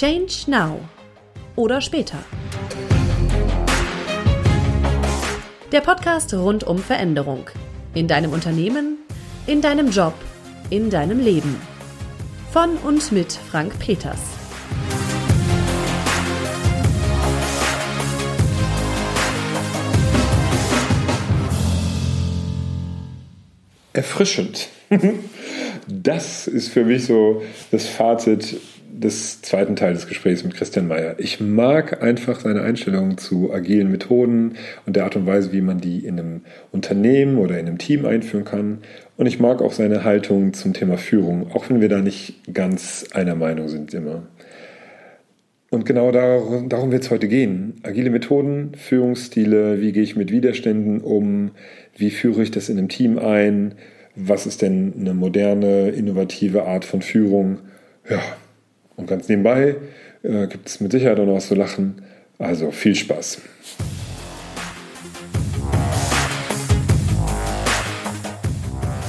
Change Now oder später. Der Podcast rund um Veränderung. In deinem Unternehmen, in deinem Job, in deinem Leben. Von und mit Frank Peters. Erfrischend. Das ist für mich so das Fazit des zweiten Teils des Gesprächs mit Christian Mayer. Ich mag einfach seine Einstellung zu agilen Methoden und der Art und Weise, wie man die in einem Unternehmen oder in einem Team einführen kann. Und ich mag auch seine Haltung zum Thema Führung, auch wenn wir da nicht ganz einer Meinung sind immer. Und genau darum, darum wird es heute gehen. Agile Methoden, Führungsstile, wie gehe ich mit Widerständen um, wie führe ich das in einem Team ein, was ist denn eine moderne, innovative Art von Führung. Ja, und ganz nebenbei äh, gibt es mit Sicherheit auch noch was zu lachen. Also viel Spaß.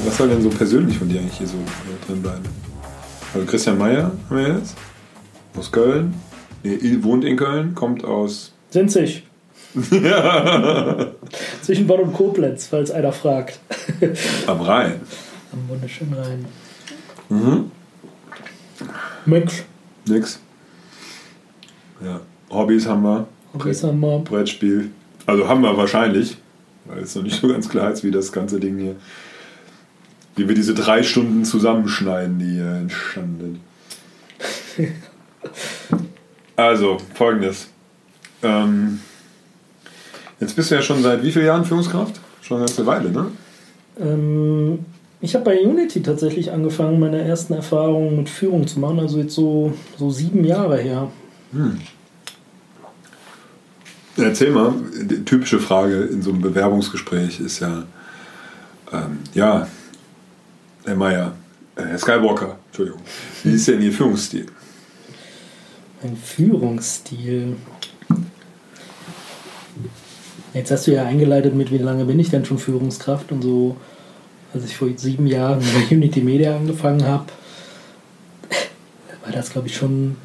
Was soll denn so persönlich von dir eigentlich hier so äh, drin bleiben? Also Christian Meyer haben wir jetzt. Aus Köln. Nee, wohnt in Köln, kommt aus. Sinzig. Zwischen Bonn und Koblenz, falls einer fragt. Am Rhein. Am wunderschönen Rhein. Mhm. Nix. Nix. Ja. Hobbys haben wir. Hobbys haben wir. Brettspiel. Also haben wir wahrscheinlich, weil es noch nicht so ganz klar ist, wie das ganze Ding hier, wie wir diese drei Stunden zusammenschneiden, die hier entstanden also, folgendes. Ähm, jetzt bist du ja schon seit wie vielen Jahren Führungskraft? Schon eine ganze Weile, ne? Ähm, ich habe bei Unity tatsächlich angefangen, meine ersten Erfahrungen mit Führung zu machen, also jetzt so, so sieben Jahre her. Hm. Erzähl mal, die typische Frage in so einem Bewerbungsgespräch ist ja, ähm, ja, Herr Meier, äh, Herr Skywalker, Entschuldigung, wie ist denn Ihr Führungsstil? Mein Führungsstil. Jetzt hast du ja eingeleitet mit, wie lange bin ich denn schon Führungskraft und so, als ich vor sieben Jahren bei Unity Media angefangen habe, war das, glaube ich, schon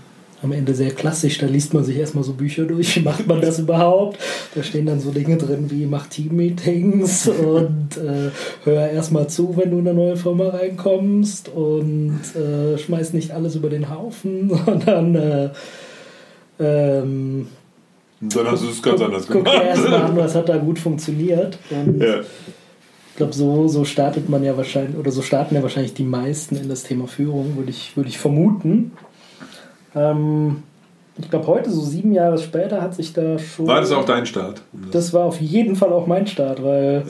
am Ende sehr klassisch. Da liest man sich erstmal so Bücher durch. Wie macht man das überhaupt? Da stehen dann so Dinge drin wie mach Team-Meetings und äh, hör erstmal zu, wenn du in eine neue Firma reinkommst und äh, schmeiß nicht alles über den Haufen, sondern äh, ähm, dann hast du es ganz anders guck gemacht. dir erstmal an, was hat da gut funktioniert. Und Ja. Ich glaube, so, so startet man ja wahrscheinlich, oder so starten ja wahrscheinlich die meisten in das Thema Führung, würde ich, würde ich vermuten. Ähm, ich glaube, heute, so sieben Jahre später, hat sich da schon. War das auch dein Start? Das war auf jeden Fall auch mein Start, weil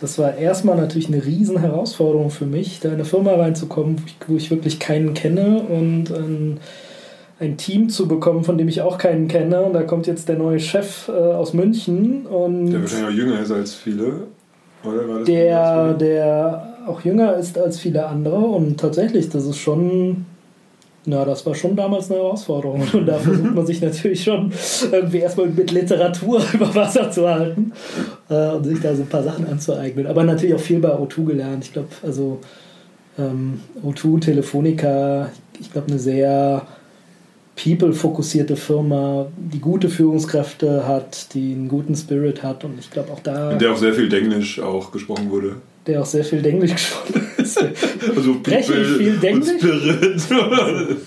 das war erstmal natürlich eine riesen Herausforderung für mich, da in eine Firma reinzukommen, wo ich, wo ich wirklich keinen kenne und ein, ein Team zu bekommen, von dem ich auch keinen kenne. Und da kommt jetzt der neue Chef äh, aus München und Der wahrscheinlich auch jünger ist als viele. Der, der auch jünger ist als viele andere und tatsächlich, das ist schon, na, das war schon damals eine Herausforderung und da versucht man sich natürlich schon irgendwie erstmal mit Literatur über Wasser zu halten äh, und sich da so ein paar Sachen anzueignen. Aber natürlich auch viel bei O2 gelernt. Ich glaube, also ähm, O2, Telefonica, ich glaube, eine sehr people-fokussierte Firma, die gute Führungskräfte hat, die einen guten Spirit hat und ich glaube auch da, der auch sehr viel Englisch auch gesprochen wurde. der auch sehr viel Englisch gesprochen ist. Also Spreche ich viel Denglisch? Spirit.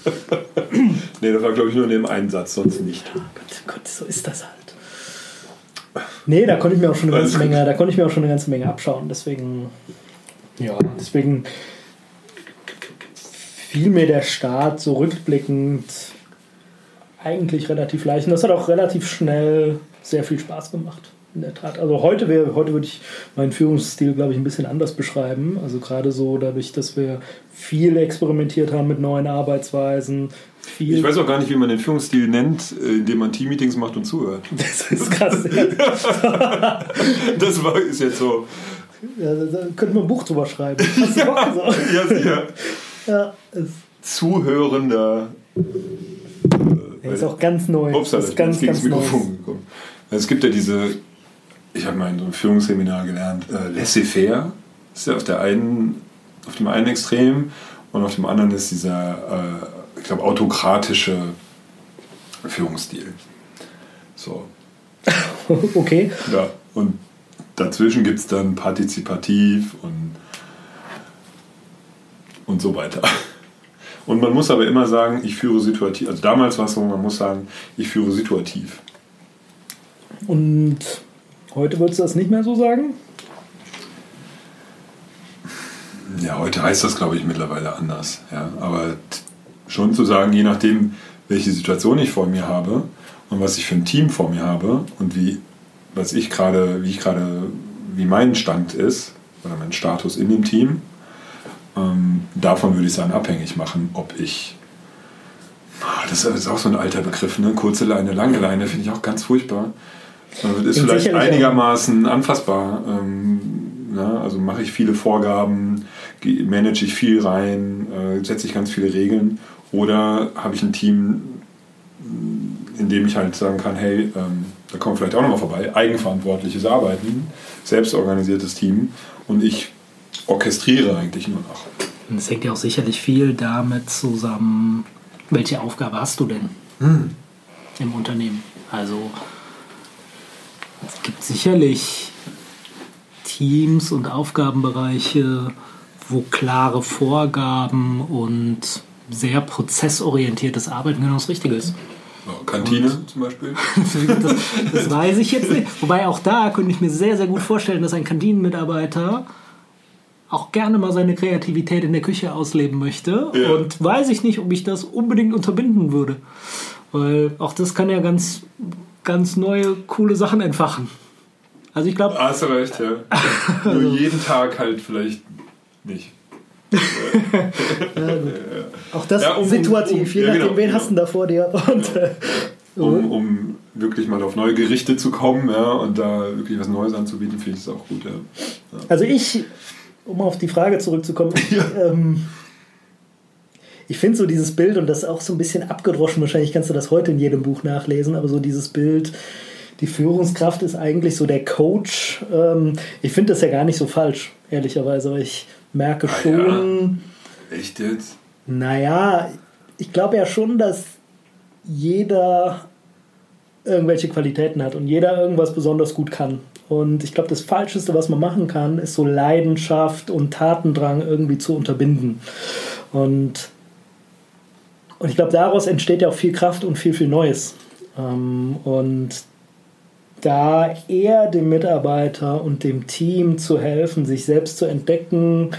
nee, das war glaube ich nur in dem einen Satz, sonst nicht. Gott, Gott, so ist das halt. Nee, da konnte ich mir auch schon eine ganze. Menge, da konnte ich mir auch schon eine ganze Menge abschauen. Deswegen, ja, deswegen fiel mir der Start so rückblickend eigentlich relativ leicht. Und das hat auch relativ schnell sehr viel Spaß gemacht. In der Tat. Also heute wäre, heute würde ich meinen Führungsstil, glaube ich, ein bisschen anders beschreiben. Also gerade so dadurch, dass wir viel experimentiert haben mit neuen Arbeitsweisen. Viel Ich weiß auch gar nicht, wie man den Führungsstil nennt, äh, indem man Teammeetings macht und zuhört. das ist krass. Das war, ist jetzt so. Ja, da könnte man ein Buch drüber schreiben. So? Ja, sicher. Ja, ist, Zuhörender. ist auch ganz neu. Ups, das das ist ganz, ganz. Mikrofon gekommen. Es gibt ja diese, ich habe mal in so einem Führungsseminar gelernt, äh, laissez-faire ist ja auf, der einen, auf dem einen Extrem und auf dem anderen ist dieser, äh, ich glaube, autokratische Führungsstil. So. okay. Ja, und dazwischen gibt es dann partizipativ und, und so weiter. Und man muss aber immer sagen, ich führe situativ. Also damals war es so, man muss sagen, ich führe situativ. Und heute würdest du das nicht mehr so sagen? Ja, heute heißt das, glaube ich, mittlerweile anders. Ja, aber schon zu sagen, je nachdem, welche Situation ich vor mir habe und was ich für ein Team vor mir habe und wie, was ich gerade, wie ich gerade, wie mein Stand ist oder mein Status in dem Team, ähm, davon würde ich sagen, abhängig machen, ob ich ah, das ist auch so ein alter Begriff, ne? Kurze Leine, lange Leine, finde ich auch ganz furchtbar. Das ist vielleicht einigermaßen anfassbar. Ähm, na, also mache ich viele Vorgaben, manage ich viel rein, äh, setze ich ganz viele Regeln oder habe ich ein Team, in dem ich halt sagen kann, hey, ähm, da kommen wir vielleicht auch nochmal vorbei, eigenverantwortliches Arbeiten, selbstorganisiertes Team und ich orchestriere eigentlich nur noch. Es hängt ja auch sicherlich viel damit zusammen, welche Aufgabe hast du denn hm. im Unternehmen? Also es gibt sicherlich Teams und Aufgabenbereiche, wo klare Vorgaben und sehr prozessorientiertes Arbeiten genau das Richtige ist. Kantine und, zum Beispiel? das, das, weiß ich jetzt nicht. Wobei auch da könnte ich mir sehr, sehr gut vorstellen, dass ein Kantinenmitarbeiter auch gerne mal seine Kreativität in der Küche ausleben möchte. Ja. Und weiß ich nicht, ob ich das unbedingt unterbinden würde. Weil auch das kann ja ganz, ganz neue, coole Sachen entfachen. Also ich glaube. Hast du recht, ja. Nur also jeden Tag halt vielleicht nicht. ja, Auch das ja, um, situativ, um, um, je nachdem, genau, wen genau. hast du da vor dir. Und, äh, um, um wirklich mal auf neue Gerichte zu kommen ja, und da wirklich was Neues anzubieten, finde ich es auch gut. Ja. Also ich, um auf die Frage zurückzukommen, ähm, ich finde so dieses Bild, und das ist auch so ein bisschen abgedroschen, wahrscheinlich kannst du das heute in jedem Buch nachlesen, aber so dieses Bild, die Führungskraft ist eigentlich so der Coach. Ähm, ich finde das ja gar nicht so falsch, ehrlicherweise, aber ich merke ah, schon. Ja. Echt jetzt? Naja, ich glaube ja schon, dass jeder irgendwelche Qualitäten hat und jeder irgendwas besonders gut kann. Und ich glaube, das Falscheste, was man machen kann, ist so Leidenschaft und Tatendrang irgendwie zu unterbinden. Und, und ich glaube, daraus entsteht ja auch viel Kraft und viel, viel Neues. Ähm, und da eher dem Mitarbeiter und dem Team zu helfen, sich selbst zu entdecken,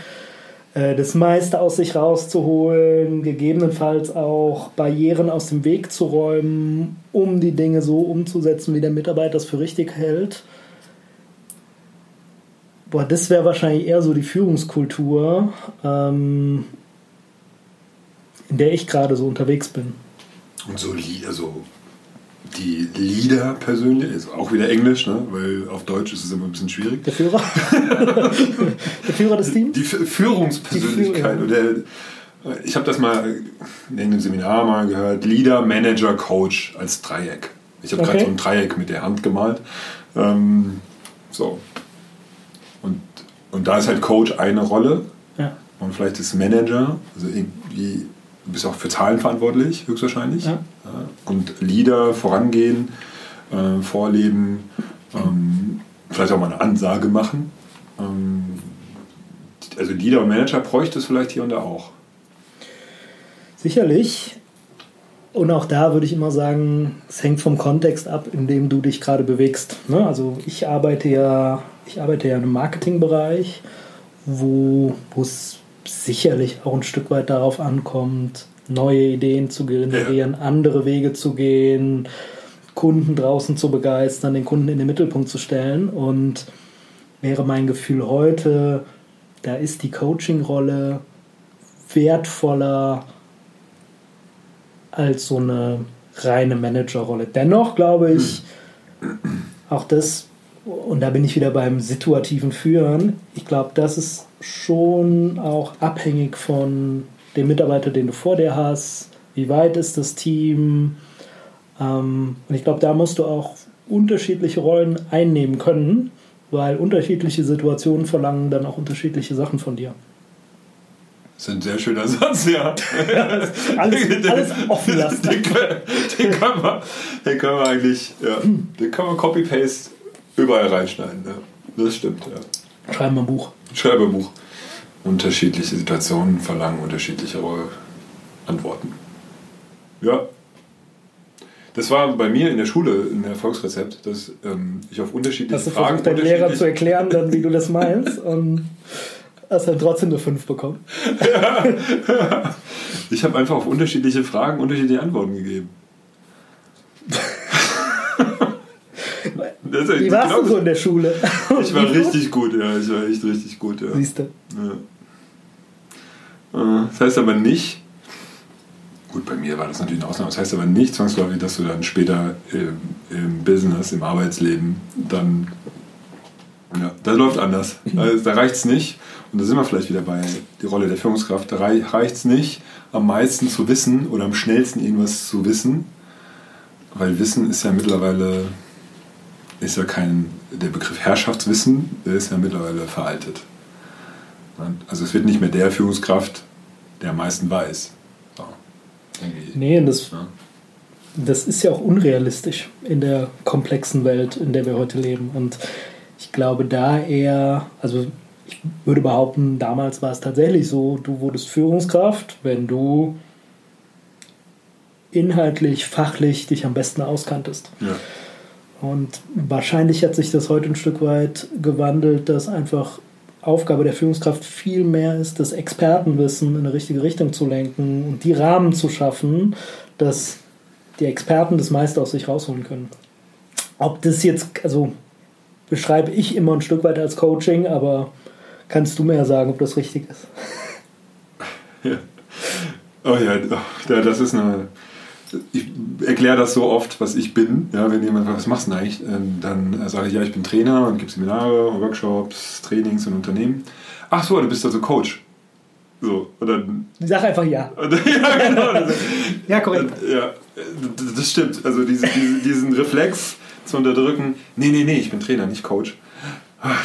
äh, das meiste aus sich rauszuholen, gegebenenfalls auch Barrieren aus dem Weg zu räumen, um die Dinge so umzusetzen, wie der Mitarbeiter es für richtig hält. Boah, das wäre wahrscheinlich eher so die Führungskultur, ähm, in der ich gerade so unterwegs bin. Und so, also die Leader persönlich, ist auch wieder Englisch, ne? weil auf Deutsch ist es immer ein bisschen schwierig. Der Führer? der Führer des Teams? Die Führungspersönlichkeit. Die Führ ich habe das mal in einem Seminar mal gehört, Leader, Manager, Coach als Dreieck. Ich habe okay. gerade so ein Dreieck mit der Hand gemalt. Ähm, so. Und, da ist halt Coach eine Rolle. Ja. Und vielleicht ist Manager, also irgendwie Du bist auch für Zahlen verantwortlich, höchstwahrscheinlich. Ja. Und Leader vorangehen, äh, vorleben, ähm, vielleicht auch mal eine Ansage machen. Ähm, also Leader und Manager bräuchte es vielleicht hier und da auch. Sicherlich. Und auch da würde ich immer sagen, es hängt vom Kontext ab, in dem du dich gerade bewegst. Ne? Also ich arbeite ja, ich arbeite ja im Marketingbereich, wo es sicherlich auch ein Stück weit darauf ankommt, neue Ideen zu generieren, andere Wege zu gehen, Kunden draußen zu begeistern, den Kunden in den Mittelpunkt zu stellen. Und wäre mein Gefühl heute, da ist die Coaching-Rolle wertvoller als so eine reine Managerrolle. Dennoch glaube ich, auch das, und da bin ich wieder beim situativen Führen, ich glaube, das ist schon auch abhängig von dem Mitarbeiter, den du vor dir hast, wie weit ist das Team. Ähm, und ich glaube, da musst du auch unterschiedliche Rollen einnehmen können, weil unterschiedliche Situationen verlangen dann auch unterschiedliche Sachen von dir. Das ist ein sehr schöner Satz, ja. alles, alles offen lassen. Den, können, den, können wir, den können wir eigentlich, ja, den können wir Copy-Paste überall reinschneiden. Ja. Das stimmt, ja. Schreiben ein Buch. Schreiben ein Buch. Unterschiedliche Situationen verlangen unterschiedliche Antworten. Ja. Das war bei mir in der Schule ein Erfolgsrezept, dass ähm, ich auf unterschiedliche Hast du Fragen. versucht, deinem Lehrer zu erklären, dann, wie du das meinst und hast dann trotzdem eine 5 bekommen. ich habe einfach auf unterschiedliche Fragen unterschiedliche Antworten gegeben. Das Wie warst genau du so in der Schule? Ich war richtig gut, ja. Ich war echt richtig gut, ja. Siehst du. Ja. Äh, das heißt aber nicht, gut, bei mir war das natürlich eine Ausnahme, das heißt aber nicht zwangsläufig, dass du dann später im, im Business, im Arbeitsleben dann, ja, das läuft anders. Also, da reicht es nicht, und da sind wir vielleicht wieder bei der Rolle der Führungskraft, da reicht es nicht, am meisten zu wissen oder am schnellsten irgendwas zu wissen, weil Wissen ist ja mittlerweile ist ja kein, der Begriff Herrschaftswissen, ist ja mittlerweile veraltet. Also es wird nicht mehr der Führungskraft, der am meisten weiß. So, nee, das, ja. das ist ja auch unrealistisch in der komplexen Welt, in der wir heute leben. Und ich glaube da eher, also ich würde behaupten, damals war es tatsächlich so, du wurdest Führungskraft, wenn du inhaltlich, fachlich dich am besten auskanntest. Ja. Und wahrscheinlich hat sich das heute ein Stück weit gewandelt, dass einfach Aufgabe der Führungskraft viel mehr ist, das Expertenwissen in eine richtige Richtung zu lenken und die Rahmen zu schaffen, dass die Experten das meiste aus sich rausholen können. Ob das jetzt, also beschreibe ich immer ein Stück weit als Coaching, aber kannst du mir ja sagen, ob das richtig ist. Ja. Oh ja, oh, das ist eine ich erkläre das so oft, was ich bin. Ja, wenn jemand fragt, was machst du denn eigentlich? Ähm, dann sage ich, ja, ich bin Trainer und gebe Seminare, Workshops, Trainings und Unternehmen. Ach so, du bist also Coach. So, und dann. Sag einfach ja. ja, genau. ja, korrekt. Ja, das stimmt. Also diesen, diesen Reflex zu unterdrücken, nee, nee, nee, ich bin Trainer, nicht Coach.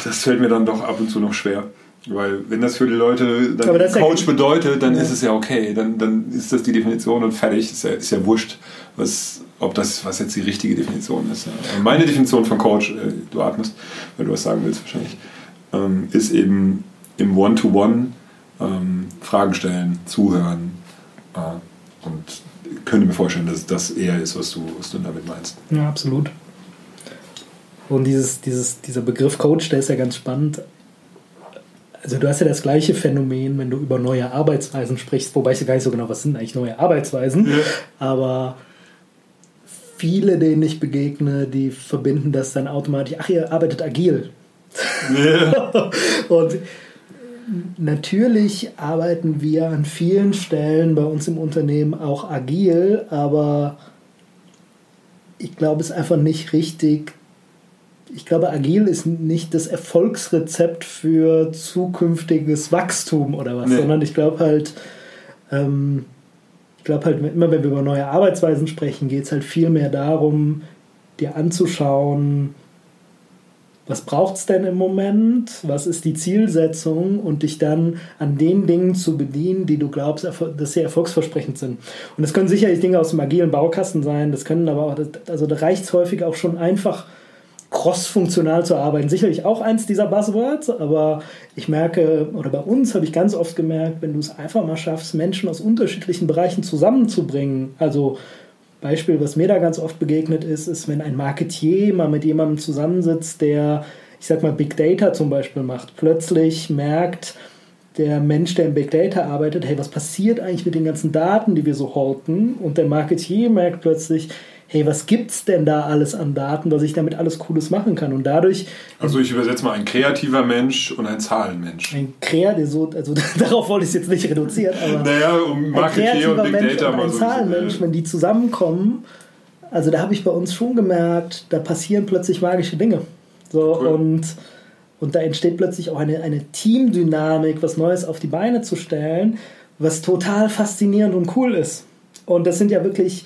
Das fällt mir dann doch ab und zu noch schwer. Weil wenn das für die Leute dann Coach ja bedeutet, dann ja. ist es ja okay. Dann, dann ist das die Definition und fertig. Ist ja, ist ja wurscht, was, ob das was jetzt die richtige Definition ist. Ja. Meine Definition von Coach, äh, du atmest, weil du was sagen willst wahrscheinlich, ähm, ist eben im One-to-One ähm, Fragen stellen, zuhören äh, und könnte mir vorstellen, dass das eher ist, was du, was du damit meinst. Ja, absolut. Und dieses, dieses, dieser Begriff Coach, der ist ja ganz spannend also du hast ja das gleiche Phänomen, wenn du über neue Arbeitsweisen sprichst, wobei ich gar nicht so genau, was sind eigentlich neue Arbeitsweisen, ja. aber viele, denen ich begegne, die verbinden das dann automatisch, ach, ihr arbeitet agil. Ja. Und natürlich arbeiten wir an vielen Stellen bei uns im Unternehmen auch agil, aber ich glaube, es ist einfach nicht richtig, ich glaube, agil ist nicht das Erfolgsrezept für zukünftiges Wachstum oder was, nee. sondern ich glaube halt, ähm, ich glaube halt, immer wenn wir über neue Arbeitsweisen sprechen, geht es halt viel mehr darum, dir anzuschauen, was braucht es denn im Moment, was ist die Zielsetzung und dich dann an den Dingen zu bedienen, die du glaubst, dass sie erfolgsversprechend sind. Und das können sicherlich Dinge aus dem agilen Baukasten sein, das können aber auch, also da reicht es häufig auch schon einfach, cross-funktional zu arbeiten. Sicherlich auch eins dieser Buzzwords, aber ich merke, oder bei uns habe ich ganz oft gemerkt, wenn du es einfach mal schaffst, Menschen aus unterschiedlichen Bereichen zusammenzubringen, also Beispiel, was mir da ganz oft begegnet ist, ist, wenn ein Marketier mal mit jemandem zusammensitzt, der, ich sag mal, Big Data zum Beispiel macht, plötzlich merkt, der Mensch, der im Big Data arbeitet, hey, was passiert eigentlich mit den ganzen Daten, die wir so halten? Und der Marketier merkt plötzlich, hey, was gibt's denn da alles an Daten, was ich damit alles Cooles machen kann? Und dadurch. Also ich übersetze mal ein kreativer Mensch und ein Zahlenmensch. Ein kreativer, also darauf wollte ich es jetzt nicht reduzieren, aber. Naja, um Marketing und Big Mensch Data und mal ein so. Zahlenmensch, wenn die zusammenkommen, also da habe ich bei uns schon gemerkt, da passieren plötzlich magische Dinge. So cool. und. Und da entsteht plötzlich auch eine, eine Teamdynamik, was Neues auf die Beine zu stellen, was total faszinierend und cool ist. Und das sind ja wirklich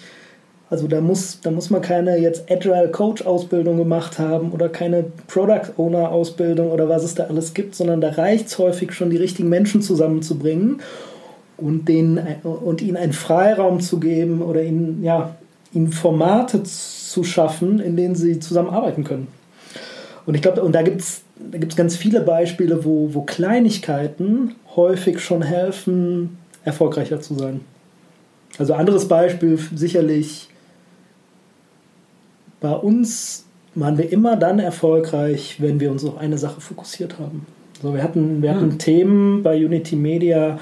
also da muss, da muss man keine jetzt Agile Coach Ausbildung gemacht haben oder keine Product Owner Ausbildung oder was es da alles gibt, sondern da reicht es häufig schon, die richtigen Menschen zusammenzubringen. und, den, und ihnen einen Freiraum zu geben oder ihnen, ja, ihnen Formate zu schaffen, in denen sie zusammenarbeiten können. Und ich glaube, und da gibt es da gibt's ganz viele Beispiele, wo, wo Kleinigkeiten häufig schon helfen, erfolgreicher zu sein. Also anderes Beispiel sicherlich, bei uns waren wir immer dann erfolgreich, wenn wir uns auf eine Sache fokussiert haben. So, wir hatten, wir hatten hm. Themen bei Unity Media,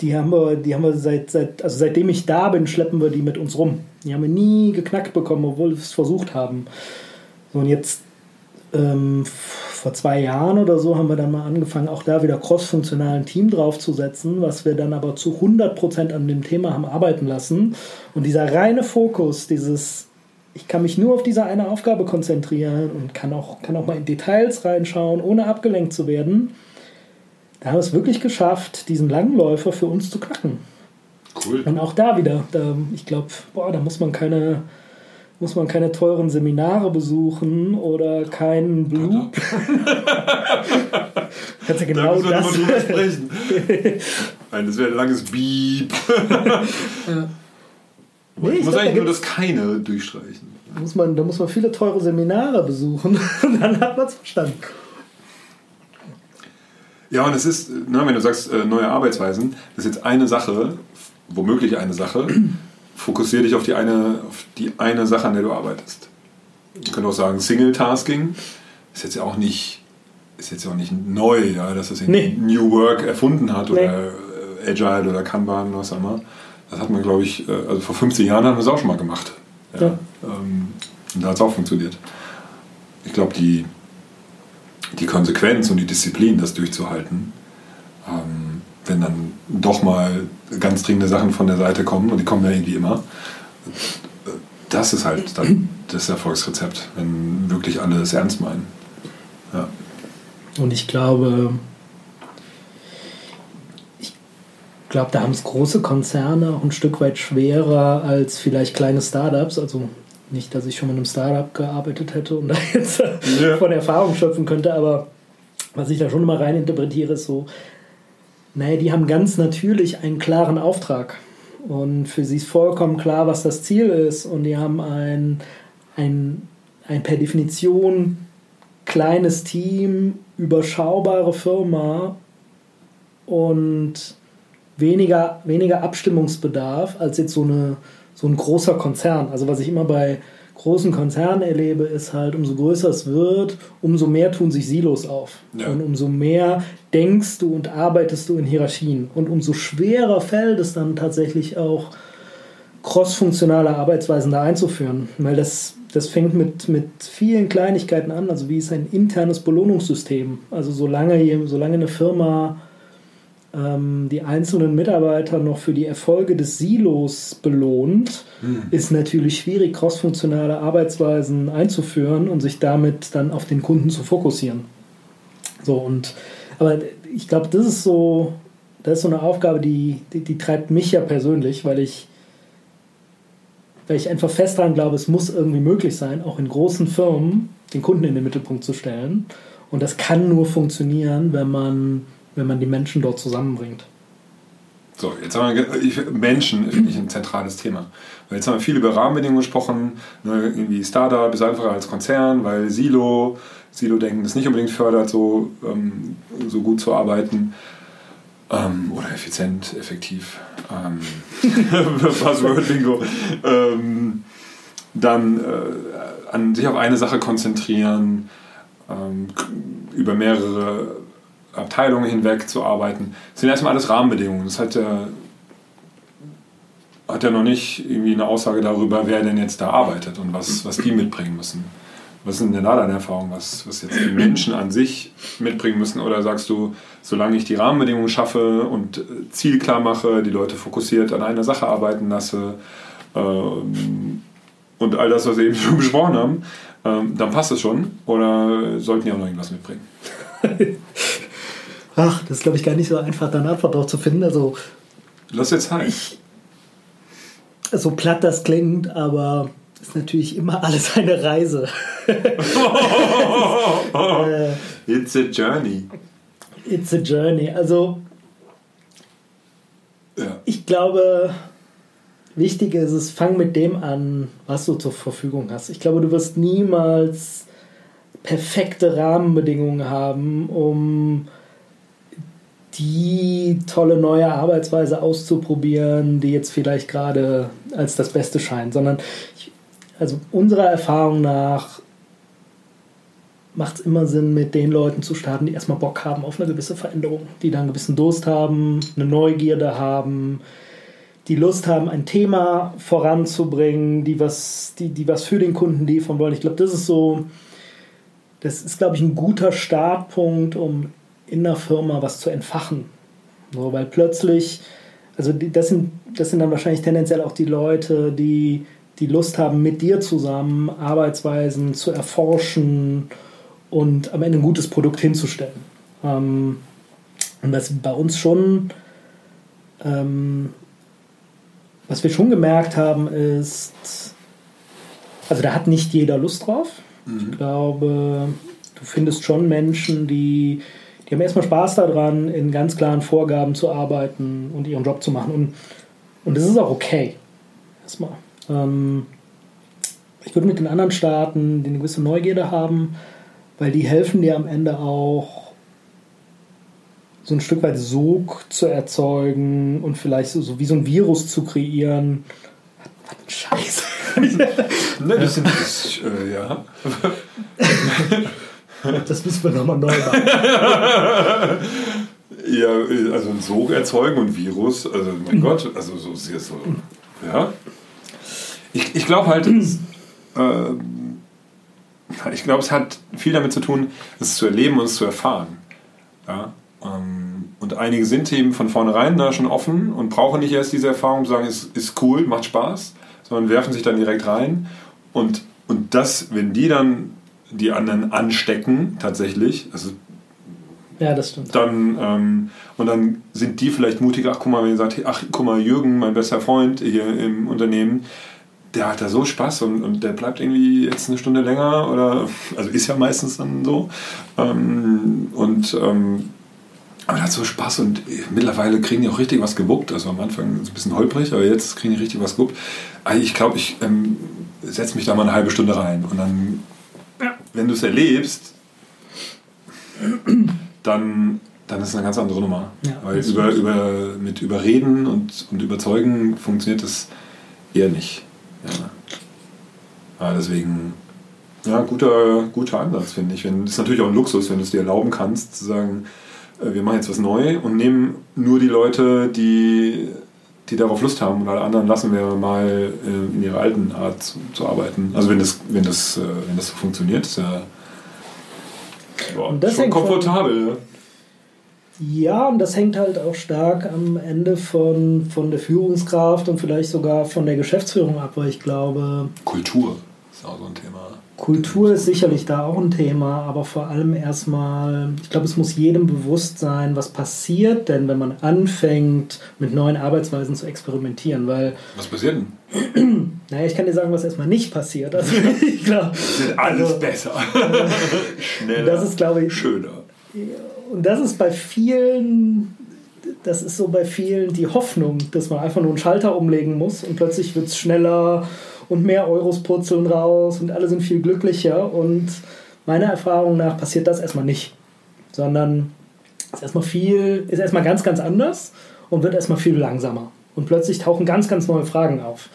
die haben wir, die haben wir seit, seit, also seitdem ich da bin, schleppen wir die mit uns rum. Die haben wir nie geknackt bekommen, obwohl wir es versucht haben. So, und jetzt ähm, vor zwei Jahren oder so haben wir dann mal angefangen, auch da wieder cross-funktionalen Team draufzusetzen, was wir dann aber zu 100% an dem Thema haben arbeiten lassen. Und dieser reine Fokus, dieses, ich kann mich nur auf diese eine Aufgabe konzentrieren und kann auch, kann auch mal in Details reinschauen, ohne abgelenkt zu werden, da haben wir es wirklich geschafft, diesen Langläufer für uns zu knacken. Cool. Und auch da wieder, da, ich glaube, da muss man keine muss man keine teuren Seminare besuchen oder keinen Blue. Kannst ja genau da das. drüber sprechen. Nein, das wäre ein langes Beep. ja. Nee, ich muss glaub, eigentlich nur das keine durchstreichen. Da muss, man, da muss man viele teure Seminare besuchen und dann hat man es verstanden. Ja, und es ist, ne, wenn du sagst, äh, neue Arbeitsweisen, das ist jetzt eine Sache, womöglich eine Sache, fokussiere dich auf die, eine, auf die eine Sache, an der du arbeitest. Du könntest auch sagen, Single-Tasking ist jetzt ja auch nicht, ist jetzt auch nicht neu, ja, dass es nee. New Work erfunden hat nee. oder äh, Agile oder Kanban oder was auch immer. Das hat man, glaube ich, äh, also vor 15 Jahren haben wir es auch schon mal gemacht. Ja. ja. Ähm, und da hat es auch funktioniert. Ich glaube, die, die Konsequenz und die Disziplin, das durchzuhalten, ähm, wenn dann doch mal ganz dringende Sachen von der Seite kommen, und die kommen ja irgendwie immer, das ist halt dann das Erfolgsrezept, wenn wirklich alle es ernst meinen. Ja. Und ich glaube, ich glaube, da haben es große Konzerne auch ein Stück weit schwerer als vielleicht kleine Startups. Also nicht, dass ich schon in einem Startup gearbeitet hätte und da jetzt ja. von Erfahrung schöpfen könnte, aber was ich da schon immer rein interpretiere, ist so, naja, die haben ganz natürlich einen klaren Auftrag. Und für sie ist vollkommen klar, was das Ziel ist. Und die haben ein, ein, ein per Definition kleines Team, überschaubare Firma und weniger, weniger Abstimmungsbedarf als jetzt so, eine, so ein großer Konzern. Also was ich immer bei großen Konzernen erlebe, ist halt, umso größer es wird, umso mehr tun sich Silos auf. Ja. Und umso mehr denkst du und arbeitest du in Hierarchien. Und umso schwerer fällt es dann tatsächlich auch, crossfunktionale Arbeitsweisen da einzuführen. Weil das, das fängt mit, mit vielen Kleinigkeiten an. Also wie ist ein internes Belohnungssystem? Also solange, solange eine Firma die einzelnen Mitarbeiter noch für die Erfolge des Silos belohnt, mhm. ist natürlich schwierig, crossfunktionale Arbeitsweisen einzuführen und sich damit dann auf den Kunden zu fokussieren. So und aber ich glaube, das ist so, das ist so eine Aufgabe, die, die, die treibt mich ja persönlich, weil ich weil ich einfach fest daran glaube, es muss irgendwie möglich sein, auch in großen Firmen den Kunden in den Mittelpunkt zu stellen. Und das kann nur funktionieren, wenn man wenn man die Menschen dort zusammenbringt. So, jetzt haben wir Menschen ist ein zentrales Thema. Jetzt haben wir viel über Rahmenbedingungen gesprochen, ne, irgendwie Startup ist einfacher als Konzern, weil Silo, Silo-Denken das nicht unbedingt fördert, so, ähm, so gut zu arbeiten. Ähm, oder effizient, effektiv. Ähm, Buzzword-Bingo. ähm, dann äh, an sich auf eine Sache konzentrieren, ähm, über mehrere Abteilungen hinweg zu arbeiten. Das sind erstmal alles Rahmenbedingungen. Das hat ja, hat ja noch nicht irgendwie eine Aussage darüber, wer denn jetzt da arbeitet und was, was die mitbringen müssen. Was sind denn da deine Erfahrungen, was, was jetzt die Menschen an sich mitbringen müssen? Oder sagst du, solange ich die Rahmenbedingungen schaffe und Ziel klar mache, die Leute fokussiert an einer Sache arbeiten lasse ähm, und all das, was wir eben schon besprochen haben, ähm, dann passt es schon? Oder sollten die auch noch irgendwas mitbringen? Ach, das ist, glaube ich, gar nicht so einfach, da eine Antwort drauf zu finden. Also, Lass jetzt halt. so platt das klingt, aber ist natürlich immer alles eine Reise. It's a journey. It's a journey. Also Ja. ich glaube, wichtig ist es, fang mit dem an, was du zur Verfügung hast. Ich glaube, du wirst niemals perfekte Rahmenbedingungen haben, um die tolle neue Arbeitsweise auszuprobieren, die jetzt vielleicht gerade als das Beste scheint, sondern ich, also unserer Erfahrung nach macht es immer Sinn, mit den Leuten zu starten, die erstmal Bock haben auf eine gewisse Veränderung, die da einen gewissen Durst haben, eine Neugierde haben, die Lust haben, ein Thema voranzubringen, die was, die, die was für den Kunden liefern wollen. Ich glaube, das ist so, das ist, glaube ich, ein guter Startpunkt, um in der Firma was zu entfachen. So, weil plötzlich, also das, sind, das sind dann wahrscheinlich tendenziell auch die Leute, die die Lust haben, mit dir zusammen Arbeitsweisen zu erforschen und am Ende ein gutes Produkt hinzustellen. Ähm, und was bei uns schon, ähm, was wir schon gemerkt haben, ist, also da hat nicht jeder Lust drauf. Ich glaube, du findest schon Menschen, die, die haben erstmal Spaß daran, in ganz klaren Vorgaben zu arbeiten und ihren Job zu machen. Und, und das ist auch okay. Erstmal. Ähm, ich würde mit den anderen Staaten, die eine gewisse Neugierde haben, weil die helfen dir am Ende auch so ein Stück weit Sog zu erzeugen und vielleicht so, so wie so ein Virus zu kreieren. Was ein Scheiß. Ne, das sind das, äh, ja. Das müssen wir nochmal neu machen. Ja, also ein Sog erzeugen und Virus, also mein Gott, also so ist es so. Ja. Ich, ich glaube halt, es, ähm, ich glaube, es hat viel damit zu tun, es zu erleben und es zu erfahren. Ja. Ähm, und einige sind eben von vornherein da schon offen und brauchen nicht erst diese Erfahrung, sagen, es ist cool, macht Spaß, sondern werfen sich dann direkt rein. Und, und das, wenn die dann die anderen anstecken, tatsächlich, also Ja, das stimmt. dann ähm, und dann sind die vielleicht mutiger, ach guck mal, wenn ihr sagt, ach guck mal, Jürgen, mein bester Freund hier im Unternehmen, der hat da so Spaß und, und der bleibt irgendwie jetzt eine Stunde länger oder also ist ja meistens dann so. Ähm, und ähm, aber der hat so Spaß und mittlerweile kriegen die auch richtig was gewuppt. Also am Anfang ist es ein bisschen holprig, aber jetzt kriegen die richtig was gewuppt. Also ich glaube, ich ähm, setze mich da mal eine halbe Stunde rein und dann, wenn du es erlebst, dann, dann ist es eine ganz andere Nummer. Ja, Weil über, über, mit Überreden und, und Überzeugen funktioniert das eher nicht. Ja. Ja, deswegen, ja, guter, guter Ansatz, finde ich. Wenn, das ist natürlich auch ein Luxus, wenn du es dir erlauben kannst, zu sagen, äh, wir machen jetzt was neu und nehmen nur die Leute, die, die darauf Lust haben und alle anderen lassen wir mal äh, in ihrer alten Art zu, zu arbeiten. Also wenn das, wenn das, äh, wenn das so funktioniert, ist ja, ja Und das schon hängt von- komfortabel. ne? Ja, und das hängt halt auch stark am Ende von, von der Führungskraft und vielleicht sogar von der Geschäftsführung ab, weil ich glaube, Kultur ist auch so ein Thema. Kultur ist sicherlich da auch ein Thema, aber vor allem erstmal, ich glaube, es muss jedem bewusst sein, was passiert denn, wenn man anfängt, mit neuen Arbeitsweisen zu experimentieren, weil, Was passiert denn? naja, ich kann dir sagen, was erstmal nicht passiert. Also, ich glaube, Wird alles Also- besser. Schneller. das ist, glaube ich, schöner. Und das ist bei vielen, das ist so bei vielen die Hoffnung, dass man einfach nur einen Schalter umlegen muss und plötzlich wird es schneller und mehr Euros purzeln raus und alle sind viel glücklicher. Und meiner Erfahrung nach passiert das erstmal nicht, sondern ist erstmal viel, ist erstmal ganz, ganz anders und wird erstmal viel langsamer. Und plötzlich tauchen ganz, ganz neue Fragen auf.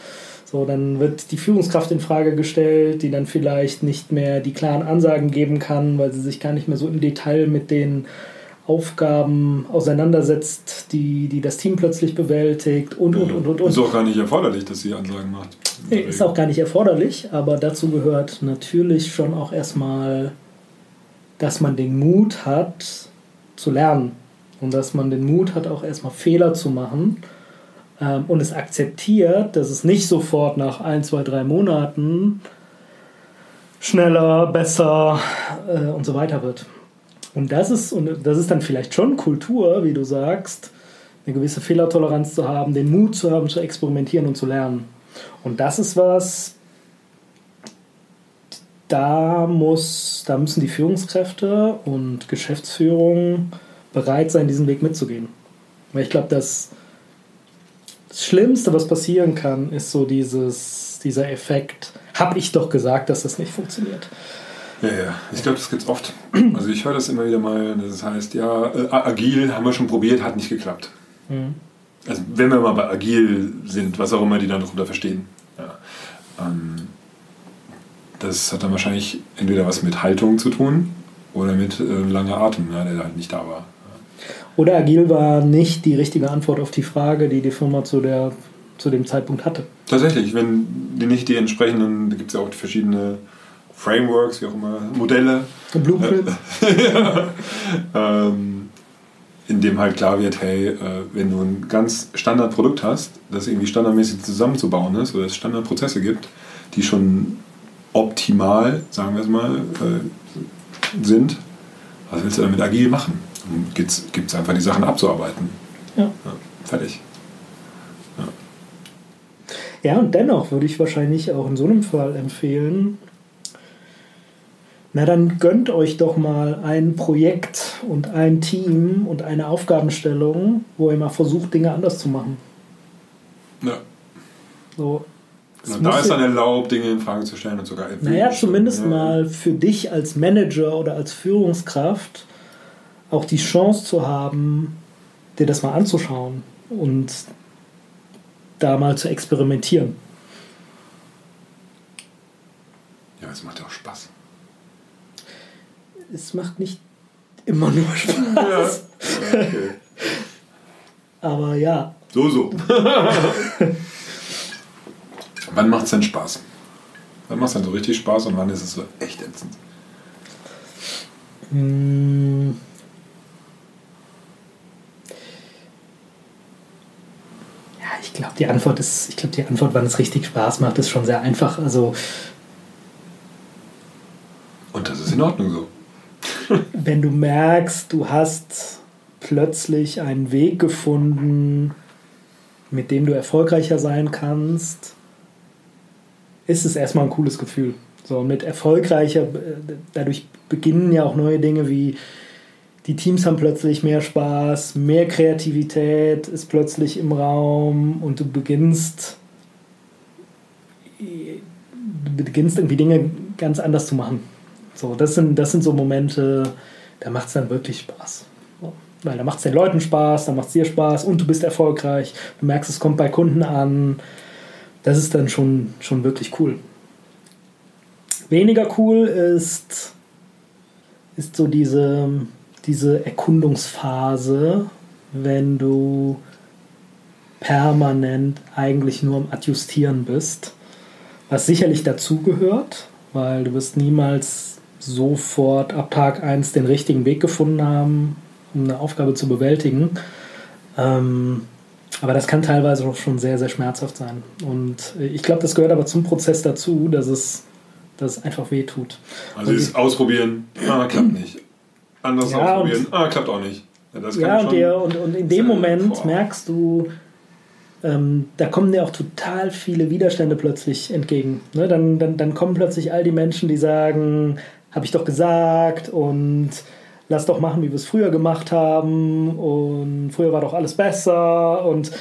So, dann wird die Führungskraft in Frage gestellt, die dann vielleicht nicht mehr die klaren Ansagen geben kann, weil sie sich gar nicht mehr so im Detail mit den Aufgaben auseinandersetzt, die, die das Team plötzlich bewältigt und, und, und, und, und. Ist auch gar nicht erforderlich, dass sie Ansagen macht. Nee, Ist auch gar nicht erforderlich, aber dazu gehört natürlich schon auch erstmal, dass man den Mut hat zu lernen und dass man den Mut hat, auch erstmal Fehler zu machen ähm, und es akzeptiert, dass es nicht sofort nach ein, zwei, drei Monaten schneller, besser äh, und so weiter wird. Und das ist, und das ist dann vielleicht schon Kultur, wie du sagst, eine gewisse Fehlertoleranz zu haben, den Mut zu haben, zu experimentieren und zu lernen. Und das ist was, da, muss, da müssen die Führungskräfte und Geschäftsführung bereit sein, diesen Weg mitzugehen. Weil ich glaube, das, das Schlimmste, was passieren kann, ist so dieses, dieser Effekt, habe ich doch gesagt, dass das nicht funktioniert. Ja, ja, ich glaube, das gibt es oft. Also ich höre das immer wieder mal, das heißt, ja, äh, agil haben wir schon probiert, hat nicht geklappt. Mhm. Also wenn wir mal bei agil sind, was auch immer die dann darunter verstehen. Ja. Ähm, das hat dann wahrscheinlich entweder was mit Haltung zu tun oder mit äh, langer Atem, ja, der halt nicht da war. Oder agil war nicht die richtige Antwort auf die Frage, die die Firma zu, der, zu dem Zeitpunkt hatte. Tatsächlich, wenn die nicht die entsprechenden, da gibt es ja auch verschiedene Frameworks, wie auch immer, Modelle. Blueprint. ja. ähm, in dem halt klar wird, hey, äh, wenn du ein ganz Standardprodukt hast, das irgendwie standardmäßig zusammenzubauen ist oder es Standardprozesse gibt, die schon optimal, sagen wir es mal, äh, sind, was willst du damit agil machen? Gibt es einfach die Sachen abzuarbeiten. Ja. ja fertig. Ja. ja, und dennoch würde ich wahrscheinlich auch in so einem Fall empfehlen, na dann gönnt euch doch mal ein Projekt und ein Team und eine Aufgabenstellung, wo ihr mal versucht, Dinge anders zu machen. Ja. So, Genau, da ist dann erlaubt, Dinge in Frage zu stellen und sogar Naja, zumindest ja. mal für dich als Manager oder als Führungskraft auch die Chance zu haben, dir das mal anzuschauen und da mal zu experimentieren. Ja, es macht ja auch Spaß. Es macht nicht immer nur Spaß. Ja. Okay. Aber ja. So, so. Wann macht es denn Spaß? Wann macht es denn so richtig Spaß und wann ist es so echt ätzend? Hm. Ja, ich glaube, die Antwort ist, ich glaube, die Antwort, wann es richtig Spaß macht, ist schon sehr einfach. Also. Und das ist in Ordnung so. Wenn du merkst, du hast plötzlich einen Weg gefunden, mit dem du erfolgreicher sein kannst, ist es erstmal ein cooles Gefühl. So, mit erfolgreicher, dadurch beginnen ja auch neue Dinge wie die Teams haben plötzlich mehr Spaß, mehr Kreativität ist plötzlich im Raum und du beginnst, du beginnst irgendwie Dinge ganz anders zu machen. So, das sind, das sind so Momente, da macht es dann wirklich Spaß. Weil da macht es den Leuten Spaß, da macht es dir Spaß und du bist erfolgreich. Du merkst, es kommt bei Kunden an das ist dann schon, schon wirklich cool. Weniger cool ist, ist so diese, diese Erkundungsphase, wenn du permanent eigentlich nur am Adjustieren bist, was sicherlich dazugehört, weil du wirst niemals sofort ab Tag 1 den richtigen Weg gefunden haben, um eine Aufgabe zu bewältigen. Ähm, aber das kann teilweise auch schon sehr, sehr schmerzhaft sein. Und ich glaube, das gehört aber zum Prozess dazu, dass es, dass es einfach weh tut. Also ist ausprobieren, ah, klappt nicht. Anders ja, ausprobieren, ah, klappt auch nicht. Ja, ja und, der, und, und, in dem Moment boah. merkst du, ähm, da kommen dir auch total viele Widerstände plötzlich entgegen. Ne? Dann, dann, dann kommen plötzlich all die Menschen, die sagen, habe ich doch gesagt und lass doch machen, wie wir es früher gemacht haben und früher war doch alles besser und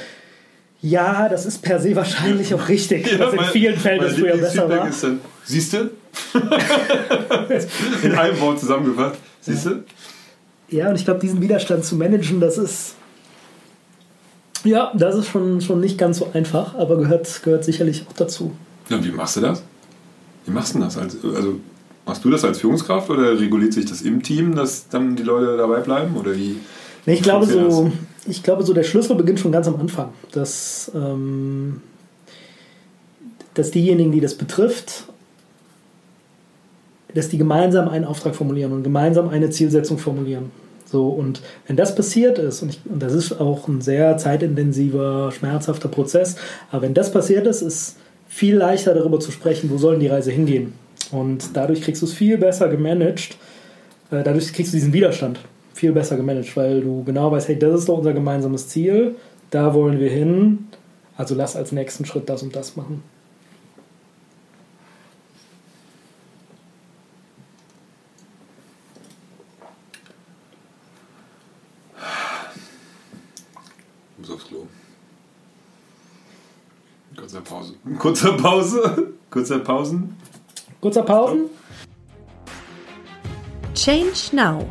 ja, das ist per se wahrscheinlich auch richtig, ja, dass in vielen Fällen es früher besser war. Dann, siehst du? in einem Wort zusammengefasst. Siehst du? Ja, und ich glaube, diesen Widerstand zu managen, das ist ja, das ist schon, schon nicht ganz so einfach, aber gehört, gehört sicherlich auch dazu. Ja, wie machst du das? Wie machst du das? Also, also Machst du das als Führungskraft oder reguliert sich das im Team, dass dann die Leute dabei bleiben? Oder wie? Nee, ich, glaube so, ich glaube so, der Schlüssel beginnt schon ganz am Anfang. Dass, ähm, dass diejenigen, die das betrifft, dass die gemeinsam einen Auftrag formulieren und gemeinsam eine Zielsetzung formulieren. So, und wenn das passiert ist, und, ich, und das ist auch ein sehr zeitintensiver, schmerzhafter Prozess, aber wenn das passiert ist, ist viel leichter darüber zu sprechen, wo soll die Reise hingehen. Und dadurch kriegst du es viel besser gemanagt. Äh, dadurch kriegst du diesen Widerstand viel besser gemanagt, weil du genau weißt, hey, das ist doch unser gemeinsames Ziel, da wollen wir hin, also lass als nächsten Schritt das und das machen. muss aufs Klo. Kurzer Pause. Kurzer Pause. Kurzer Pausen. Kurzer Pausen. Change Now.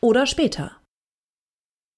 Oder später.